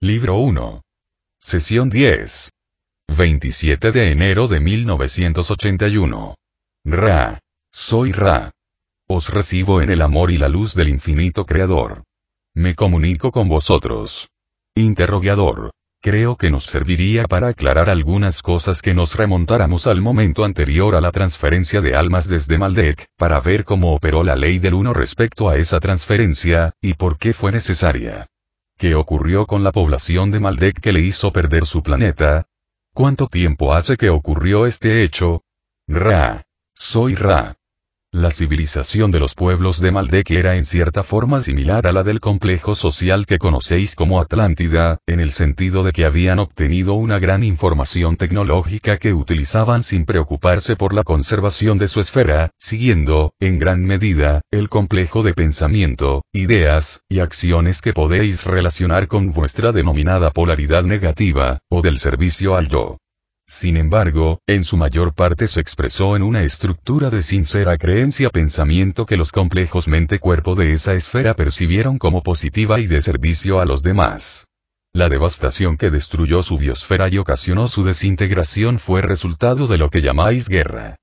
Libro 1. Sesión 10. 27 de enero de 1981. Ra. Soy Ra. Os recibo en el amor y la luz del infinito Creador. Me comunico con vosotros. Interrogador. Creo que nos serviría para aclarar algunas cosas que nos remontáramos al momento anterior a la transferencia de almas desde Maldek, para ver cómo operó la ley del uno respecto a esa transferencia, y por qué fue necesaria. ¿Qué ocurrió con la población de Maldek que le hizo perder su planeta? ¿Cuánto tiempo hace que ocurrió este hecho? Ra. Soy Ra. La civilización de los pueblos de Maldek era en cierta forma similar a la del complejo social que conocéis como Atlántida, en el sentido de que habían obtenido una gran información tecnológica que utilizaban sin preocuparse por la conservación de su esfera, siguiendo, en gran medida, el complejo de pensamiento, ideas, y acciones que podéis relacionar con vuestra denominada polaridad negativa, o del servicio al yo. Sin embargo, en su mayor parte se expresó en una estructura de sincera creencia-pensamiento que los complejos mente-cuerpo de esa esfera percibieron como positiva y de servicio a los demás. La devastación que destruyó su biosfera y ocasionó su desintegración fue resultado de lo que llamáis guerra.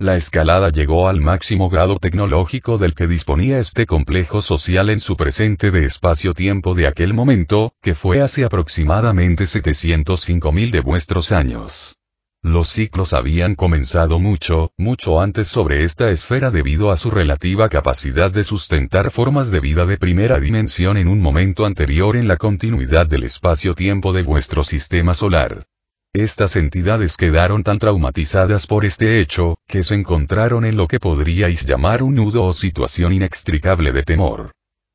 La escalada llegó al máximo grado tecnológico del que disponía este complejo social en su presente de espacio-tiempo de aquel momento, que fue hace aproximadamente 705.000 de vuestros años. Los ciclos habían comenzado mucho, mucho antes sobre esta esfera debido a su relativa capacidad de sustentar formas de vida de primera dimensión en un momento anterior en la continuidad del espacio-tiempo de vuestro sistema solar. Estas entidades quedaron tan traumatizadas por este hecho, que se encontraron en lo que podríais llamar un nudo o situación inextricable de temor.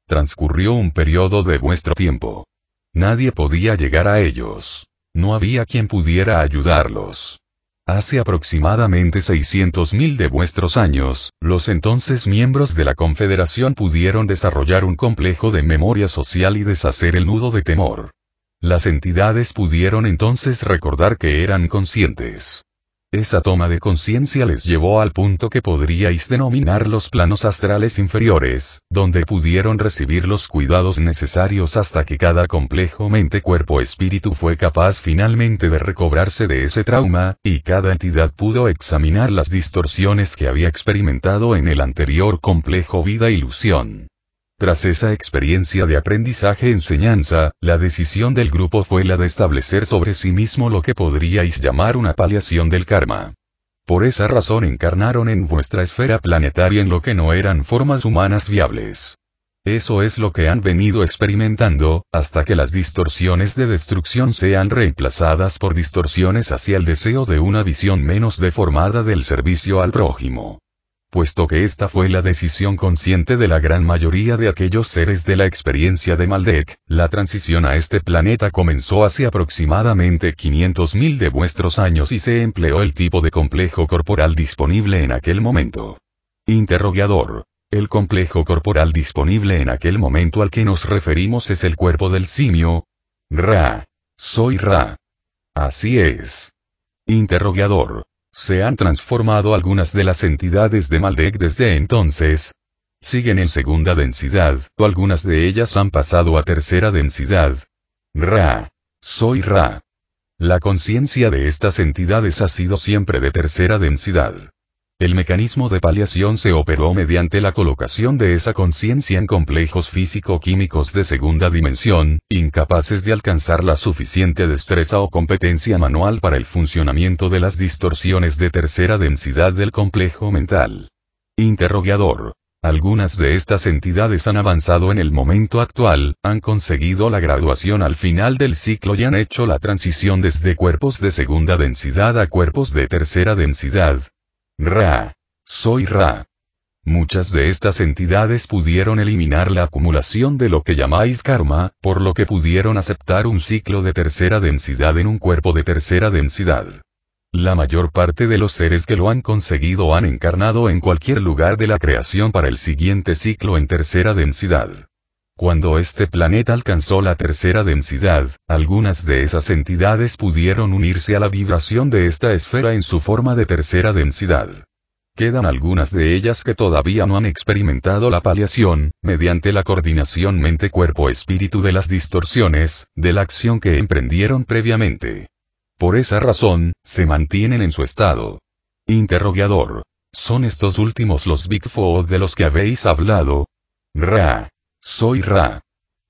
Transcurrió un periodo de vuestro tiempo. Nadie podía llegar a ellos. No había quien pudiera ayudarlos. Hace aproximadamente 600.000 de vuestros años, los entonces miembros de la Confederación pudieron desarrollar un complejo de memoria social y deshacer el nudo de temor. Las entidades pudieron entonces recordar que eran conscientes. Esa toma de conciencia les llevó al punto que podríais denominar los planos astrales inferiores, donde pudieron recibir los cuidados necesarios hasta que cada complejo mente-cuerpo-espíritu fue capaz finalmente de recobrarse de ese trauma, y cada entidad pudo examinar las distorsiones que había experimentado en el anterior complejo vida-ilusión. Tras esa experiencia de aprendizaje-enseñanza, la decisión del grupo fue la de establecer sobre sí mismo lo que podríais llamar una paliación del karma. Por esa razón encarnaron en vuestra esfera planetaria en lo que no eran formas humanas viables. Eso es lo que han venido experimentando, hasta que las distorsiones de destrucción sean reemplazadas por distorsiones hacia el deseo de una visión menos deformada del servicio al prójimo puesto que esta fue la decisión consciente de la gran mayoría de aquellos seres de la experiencia de Maldek, la transición a este planeta comenzó hace aproximadamente 500.000 de vuestros años y se empleó el tipo de complejo corporal disponible en aquel momento. Interrogador. El complejo corporal disponible en aquel momento al que nos referimos es el cuerpo del simio. Ra. Soy Ra. Así es. Interrogador. Se han transformado algunas de las entidades de Maldek desde entonces. Siguen en segunda densidad, o algunas de ellas han pasado a tercera densidad. Ra. Soy Ra. La conciencia de estas entidades ha sido siempre de tercera densidad. El mecanismo de paliación se operó mediante la colocación de esa conciencia en complejos físico-químicos de segunda dimensión, incapaces de alcanzar la suficiente destreza o competencia manual para el funcionamiento de las distorsiones de tercera densidad del complejo mental. Interrogador. Algunas de estas entidades han avanzado en el momento actual, han conseguido la graduación al final del ciclo y han hecho la transición desde cuerpos de segunda densidad a cuerpos de tercera densidad, Ra. Soy Ra. Muchas de estas entidades pudieron eliminar la acumulación de lo que llamáis karma, por lo que pudieron aceptar un ciclo de tercera densidad en un cuerpo de tercera densidad. La mayor parte de los seres que lo han conseguido han encarnado en cualquier lugar de la creación para el siguiente ciclo en tercera densidad. Cuando este planeta alcanzó la tercera densidad, algunas de esas entidades pudieron unirse a la vibración de esta esfera en su forma de tercera densidad. Quedan algunas de ellas que todavía no han experimentado la paliación, mediante la coordinación mente-cuerpo-espíritu de las distorsiones, de la acción que emprendieron previamente. Por esa razón, se mantienen en su estado. Interrogador. ¿Son estos últimos los Bigfoot de los que habéis hablado? Ra. Soy Ra.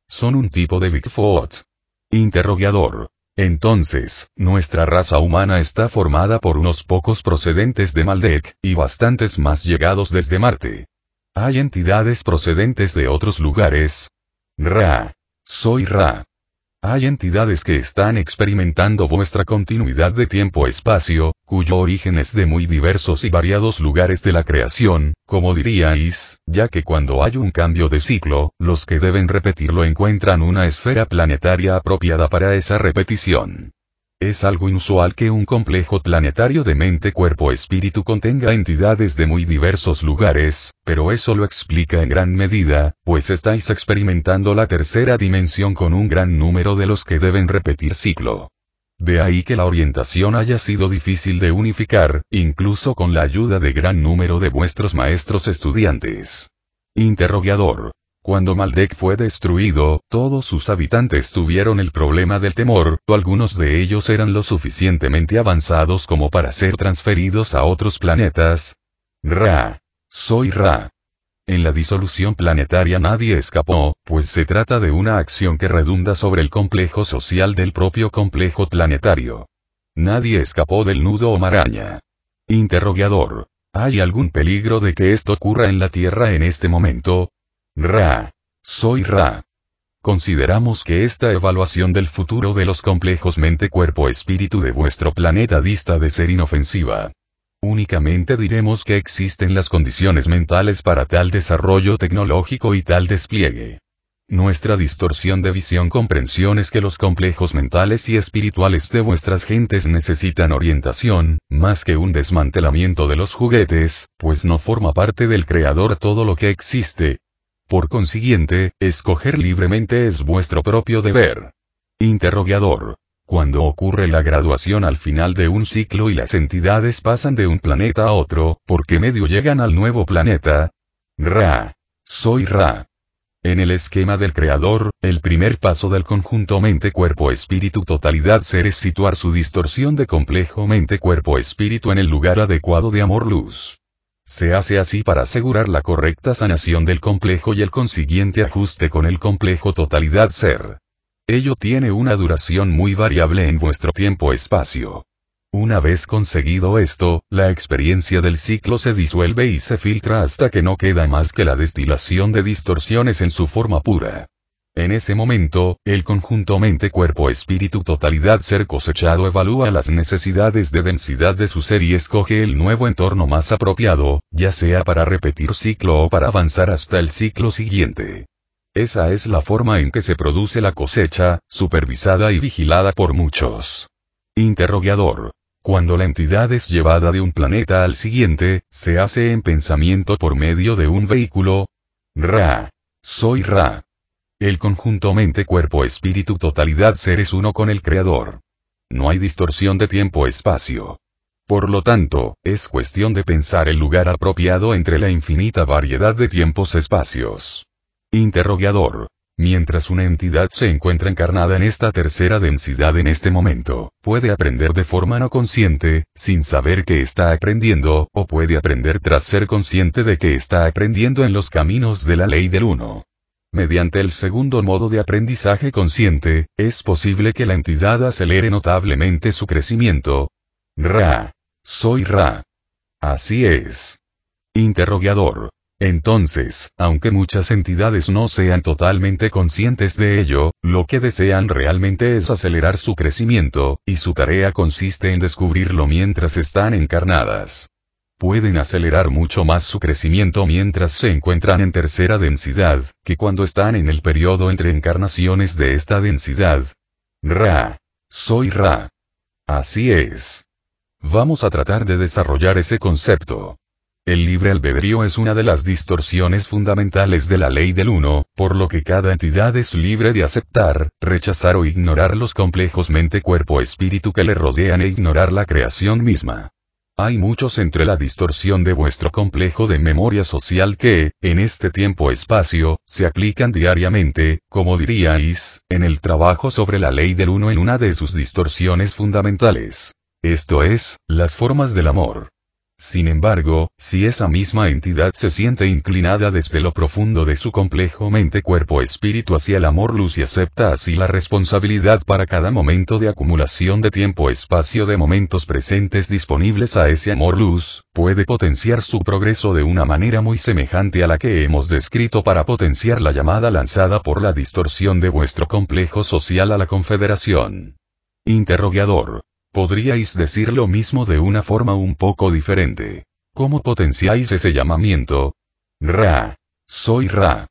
Son un tipo de Bigfoot. Interrogador. Entonces, nuestra raza humana está formada por unos pocos procedentes de Maldek, y bastantes más llegados desde Marte. Hay entidades procedentes de otros lugares. Ra. Soy Ra. Hay entidades que están experimentando vuestra continuidad de tiempo-espacio, cuyo origen es de muy diversos y variados lugares de la creación, como diríais, ya que cuando hay un cambio de ciclo, los que deben repetirlo encuentran una esfera planetaria apropiada para esa repetición. Es algo inusual que un complejo planetario de mente-cuerpo-espíritu contenga entidades de muy diversos lugares, pero eso lo explica en gran medida, pues estáis experimentando la tercera dimensión con un gran número de los que deben repetir ciclo. De ahí que la orientación haya sido difícil de unificar, incluso con la ayuda de gran número de vuestros maestros estudiantes. Interrogador. Cuando Maldek fue destruido, todos sus habitantes tuvieron el problema del temor, o algunos de ellos eran lo suficientemente avanzados como para ser transferidos a otros planetas. Ra. Soy Ra. En la disolución planetaria nadie escapó, pues se trata de una acción que redunda sobre el complejo social del propio complejo planetario. Nadie escapó del nudo o maraña. Interrogador. ¿Hay algún peligro de que esto ocurra en la Tierra en este momento? Ra. Soy Ra. Consideramos que esta evaluación del futuro de los complejos mente-cuerpo-espíritu de vuestro planeta dista de ser inofensiva. Únicamente diremos que existen las condiciones mentales para tal desarrollo tecnológico y tal despliegue. Nuestra distorsión de visión comprensión es que los complejos mentales y espirituales de vuestras gentes necesitan orientación, más que un desmantelamiento de los juguetes, pues no forma parte del creador todo lo que existe, por consiguiente, escoger libremente es vuestro propio deber. Interrogador. Cuando ocurre la graduación al final de un ciclo y las entidades pasan de un planeta a otro, ¿por qué medio llegan al nuevo planeta? Ra. Soy Ra. En el esquema del creador, el primer paso del conjunto mente-cuerpo-espíritu-totalidad ser es situar su distorsión de complejo mente-cuerpo-espíritu en el lugar adecuado de amor-luz. Se hace así para asegurar la correcta sanación del complejo y el consiguiente ajuste con el complejo totalidad ser. Ello tiene una duración muy variable en vuestro tiempo-espacio. Una vez conseguido esto, la experiencia del ciclo se disuelve y se filtra hasta que no queda más que la destilación de distorsiones en su forma pura. En ese momento, el conjunto mente-cuerpo-espíritu-totalidad ser cosechado evalúa las necesidades de densidad de su ser y escoge el nuevo entorno más apropiado, ya sea para repetir ciclo o para avanzar hasta el ciclo siguiente. Esa es la forma en que se produce la cosecha, supervisada y vigilada por muchos. Interrogador. Cuando la entidad es llevada de un planeta al siguiente, se hace en pensamiento por medio de un vehículo. Ra. Soy Ra. El conjunto mente-cuerpo-espíritu-totalidad ser es uno con el Creador. No hay distorsión de tiempo-espacio. Por lo tanto, es cuestión de pensar el lugar apropiado entre la infinita variedad de tiempos-espacios. Interrogador. Mientras una entidad se encuentra encarnada en esta tercera densidad en este momento, puede aprender de forma no consciente, sin saber que está aprendiendo, o puede aprender tras ser consciente de que está aprendiendo en los caminos de la ley del uno. Mediante el segundo modo de aprendizaje consciente, es posible que la entidad acelere notablemente su crecimiento. Ra. Soy Ra. Así es. Interrogador. Entonces, aunque muchas entidades no sean totalmente conscientes de ello, lo que desean realmente es acelerar su crecimiento, y su tarea consiste en descubrirlo mientras están encarnadas. Pueden acelerar mucho más su crecimiento mientras se encuentran en tercera densidad, que cuando están en el periodo entre encarnaciones de esta densidad. Ra. Soy Ra. Así es. Vamos a tratar de desarrollar ese concepto. El libre albedrío es una de las distorsiones fundamentales de la ley del uno, por lo que cada entidad es libre de aceptar, rechazar o ignorar los complejos mente-cuerpo-espíritu que le rodean e ignorar la creación misma. Hay muchos entre la distorsión de vuestro complejo de memoria social que, en este tiempo-espacio, se aplican diariamente, como diríais, en el trabajo sobre la ley del uno en una de sus distorsiones fundamentales. Esto es, las formas del amor. Sin embargo, si esa misma entidad se siente inclinada desde lo profundo de su complejo mente-cuerpo-espíritu hacia el amor-luz y acepta así la responsabilidad para cada momento de acumulación de tiempo-espacio de momentos presentes disponibles a ese amor-luz, puede potenciar su progreso de una manera muy semejante a la que hemos descrito para potenciar la llamada lanzada por la distorsión de vuestro complejo social a la confederación. Interrogador. Podríais decir lo mismo de una forma un poco diferente. ¿Cómo potenciáis ese llamamiento? Ra. Soy Ra.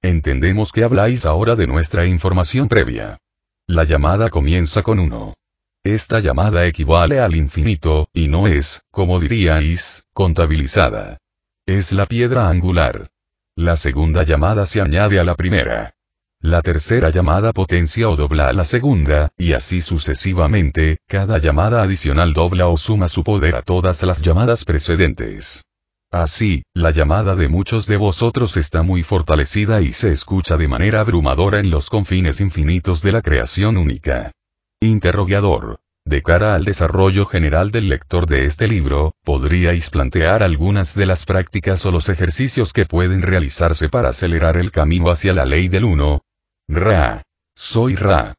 Entendemos que habláis ahora de nuestra información previa. La llamada comienza con uno. Esta llamada equivale al infinito, y no es, como diríais, contabilizada. Es la piedra angular. La segunda llamada se añade a la primera. La tercera llamada potencia o dobla a la segunda, y así sucesivamente, cada llamada adicional dobla o suma su poder a todas las llamadas precedentes. Así, la llamada de muchos de vosotros está muy fortalecida y se escucha de manera abrumadora en los confines infinitos de la creación única. Interrogador. De cara al desarrollo general del lector de este libro, podríais plantear algunas de las prácticas o los ejercicios que pueden realizarse para acelerar el camino hacia la ley del uno, Ra. Soy Ra.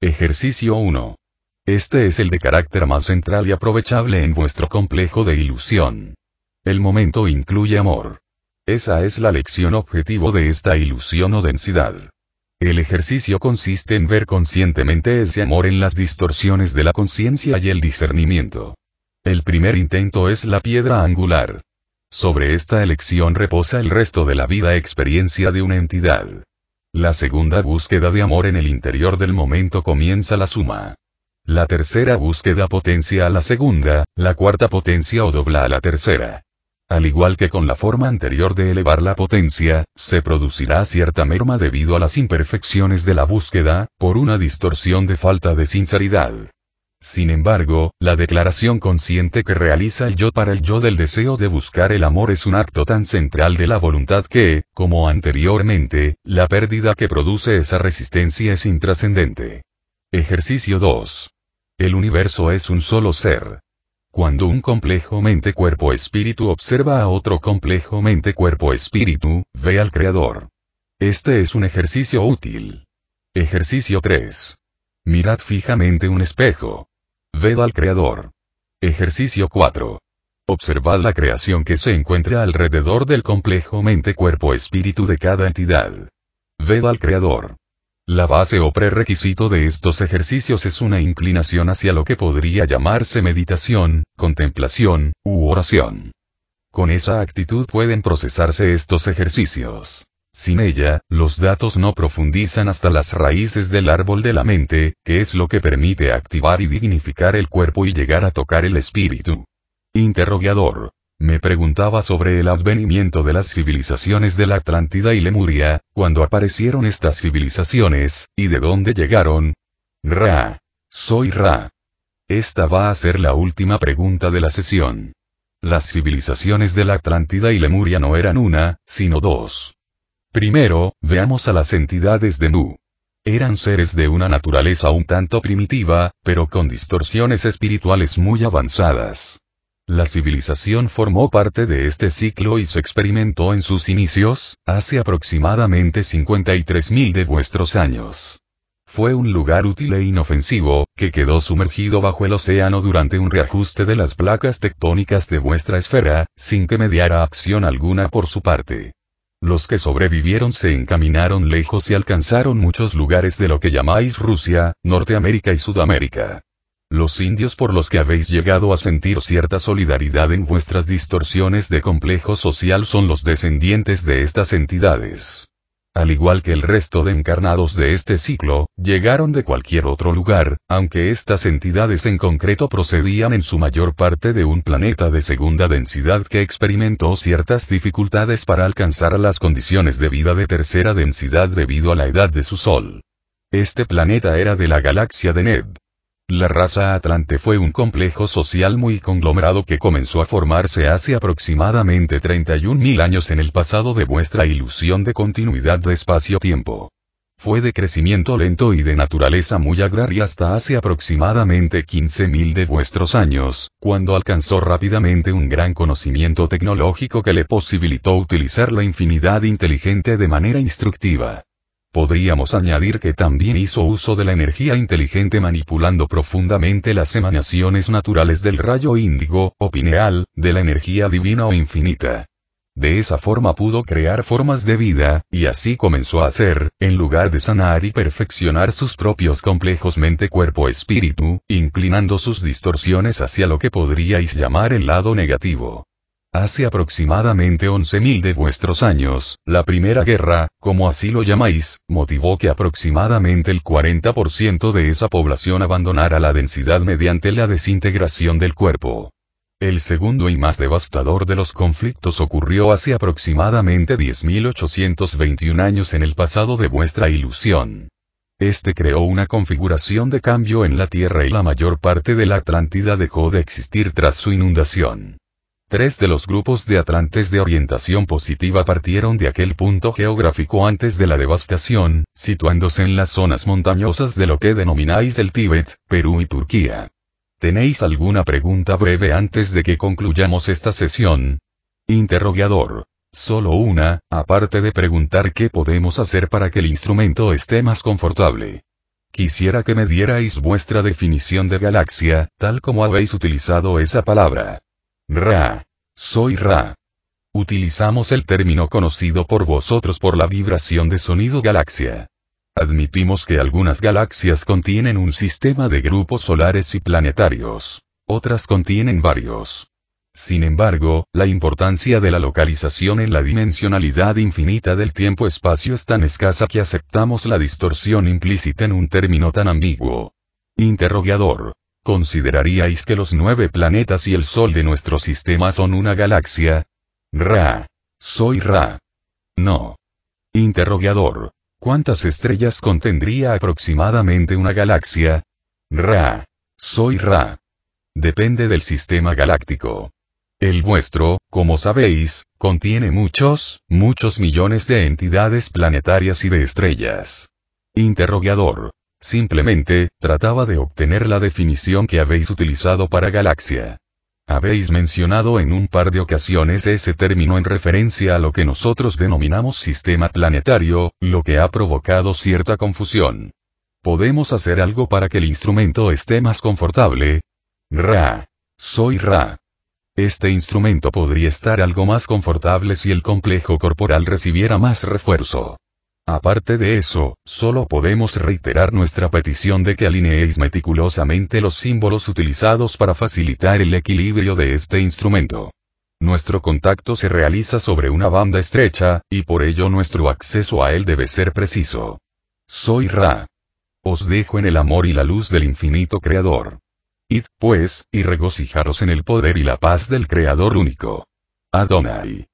Ejercicio 1. Este es el de carácter más central y aprovechable en vuestro complejo de ilusión. El momento incluye amor. Esa es la lección objetivo de esta ilusión o densidad. El ejercicio consiste en ver conscientemente ese amor en las distorsiones de la conciencia y el discernimiento. El primer intento es la piedra angular. Sobre esta elección reposa el resto de la vida experiencia de una entidad. La segunda búsqueda de amor en el interior del momento comienza la suma. La tercera búsqueda potencia a la segunda, la cuarta potencia o dobla a la tercera. Al igual que con la forma anterior de elevar la potencia, se producirá cierta merma debido a las imperfecciones de la búsqueda, por una distorsión de falta de sinceridad. Sin embargo, la declaración consciente que realiza el yo para el yo del deseo de buscar el amor es un acto tan central de la voluntad que, como anteriormente, la pérdida que produce esa resistencia es intrascendente. Ejercicio 2. El universo es un solo ser. Cuando un complejo mente-cuerpo-espíritu observa a otro complejo mente-cuerpo-espíritu, ve al Creador. Este es un ejercicio útil. Ejercicio 3. Mirad fijamente un espejo. Ved al Creador. Ejercicio 4. Observad la creación que se encuentra alrededor del complejo mente-cuerpo-espíritu de cada entidad. Ved al Creador. La base o prerequisito de estos ejercicios es una inclinación hacia lo que podría llamarse meditación, contemplación, u oración. Con esa actitud pueden procesarse estos ejercicios. Sin ella, los datos no profundizan hasta las raíces del árbol de la mente, que es lo que permite activar y dignificar el cuerpo y llegar a tocar el espíritu. Interrogador. Me preguntaba sobre el advenimiento de las civilizaciones de la Atlántida y Lemuria, cuando aparecieron estas civilizaciones, y de dónde llegaron. Ra. Soy Ra. Esta va a ser la última pregunta de la sesión. Las civilizaciones de la Atlántida y Lemuria no eran una, sino dos. Primero, veamos a las entidades de Nu. Eran seres de una naturaleza un tanto primitiva, pero con distorsiones espirituales muy avanzadas. La civilización formó parte de este ciclo y se experimentó en sus inicios, hace aproximadamente 53.000 de vuestros años. Fue un lugar útil e inofensivo, que quedó sumergido bajo el océano durante un reajuste de las placas tectónicas de vuestra esfera, sin que mediara acción alguna por su parte. Los que sobrevivieron se encaminaron lejos y alcanzaron muchos lugares de lo que llamáis Rusia, Norteamérica y Sudamérica. Los indios por los que habéis llegado a sentir cierta solidaridad en vuestras distorsiones de complejo social son los descendientes de estas entidades al igual que el resto de encarnados de este ciclo, llegaron de cualquier otro lugar, aunque estas entidades en concreto procedían en su mayor parte de un planeta de segunda densidad que experimentó ciertas dificultades para alcanzar las condiciones de vida de tercera densidad debido a la edad de su Sol. Este planeta era de la galaxia de Neb. La raza Atlante fue un complejo social muy conglomerado que comenzó a formarse hace aproximadamente 31.000 años en el pasado de vuestra ilusión de continuidad de espacio-tiempo. Fue de crecimiento lento y de naturaleza muy agraria hasta hace aproximadamente 15.000 de vuestros años, cuando alcanzó rápidamente un gran conocimiento tecnológico que le posibilitó utilizar la infinidad inteligente de manera instructiva. Podríamos añadir que también hizo uso de la energía inteligente manipulando profundamente las emanaciones naturales del rayo índigo, o pineal, de la energía divina o infinita. De esa forma pudo crear formas de vida, y así comenzó a hacer, en lugar de sanar y perfeccionar sus propios complejos mente-cuerpo-espíritu, inclinando sus distorsiones hacia lo que podríais llamar el lado negativo. Hace aproximadamente 11.000 de vuestros años, la Primera Guerra, como así lo llamáis, motivó que aproximadamente el 40% de esa población abandonara la densidad mediante la desintegración del cuerpo. El segundo y más devastador de los conflictos ocurrió hace aproximadamente 10.821 años en el pasado de vuestra ilusión. Este creó una configuración de cambio en la Tierra y la mayor parte de la Atlántida dejó de existir tras su inundación. Tres de los grupos de atlantes de orientación positiva partieron de aquel punto geográfico antes de la devastación, situándose en las zonas montañosas de lo que denomináis el Tíbet, Perú y Turquía. ¿Tenéis alguna pregunta breve antes de que concluyamos esta sesión? Interrogador. Solo una, aparte de preguntar qué podemos hacer para que el instrumento esté más confortable. Quisiera que me dierais vuestra definición de galaxia, tal como habéis utilizado esa palabra. Ra. Soy Ra. Utilizamos el término conocido por vosotros por la vibración de sonido galaxia. Admitimos que algunas galaxias contienen un sistema de grupos solares y planetarios. Otras contienen varios. Sin embargo, la importancia de la localización en la dimensionalidad infinita del tiempo-espacio es tan escasa que aceptamos la distorsión implícita en un término tan ambiguo. Interrogador. ¿Consideraríais que los nueve planetas y el Sol de nuestro sistema son una galaxia? Ra. Soy Ra. No. Interrogador. ¿Cuántas estrellas contendría aproximadamente una galaxia? Ra. Soy Ra. Depende del sistema galáctico. El vuestro, como sabéis, contiene muchos, muchos millones de entidades planetarias y de estrellas. Interrogador. Simplemente, trataba de obtener la definición que habéis utilizado para galaxia. Habéis mencionado en un par de ocasiones ese término en referencia a lo que nosotros denominamos sistema planetario, lo que ha provocado cierta confusión. ¿Podemos hacer algo para que el instrumento esté más confortable? Ra. Soy Ra. Este instrumento podría estar algo más confortable si el complejo corporal recibiera más refuerzo. Aparte de eso, solo podemos reiterar nuestra petición de que alineéis meticulosamente los símbolos utilizados para facilitar el equilibrio de este instrumento. Nuestro contacto se realiza sobre una banda estrecha, y por ello nuestro acceso a él debe ser preciso. Soy Ra. Os dejo en el amor y la luz del infinito Creador. Id, pues, y regocijaros en el poder y la paz del Creador único. Adonai.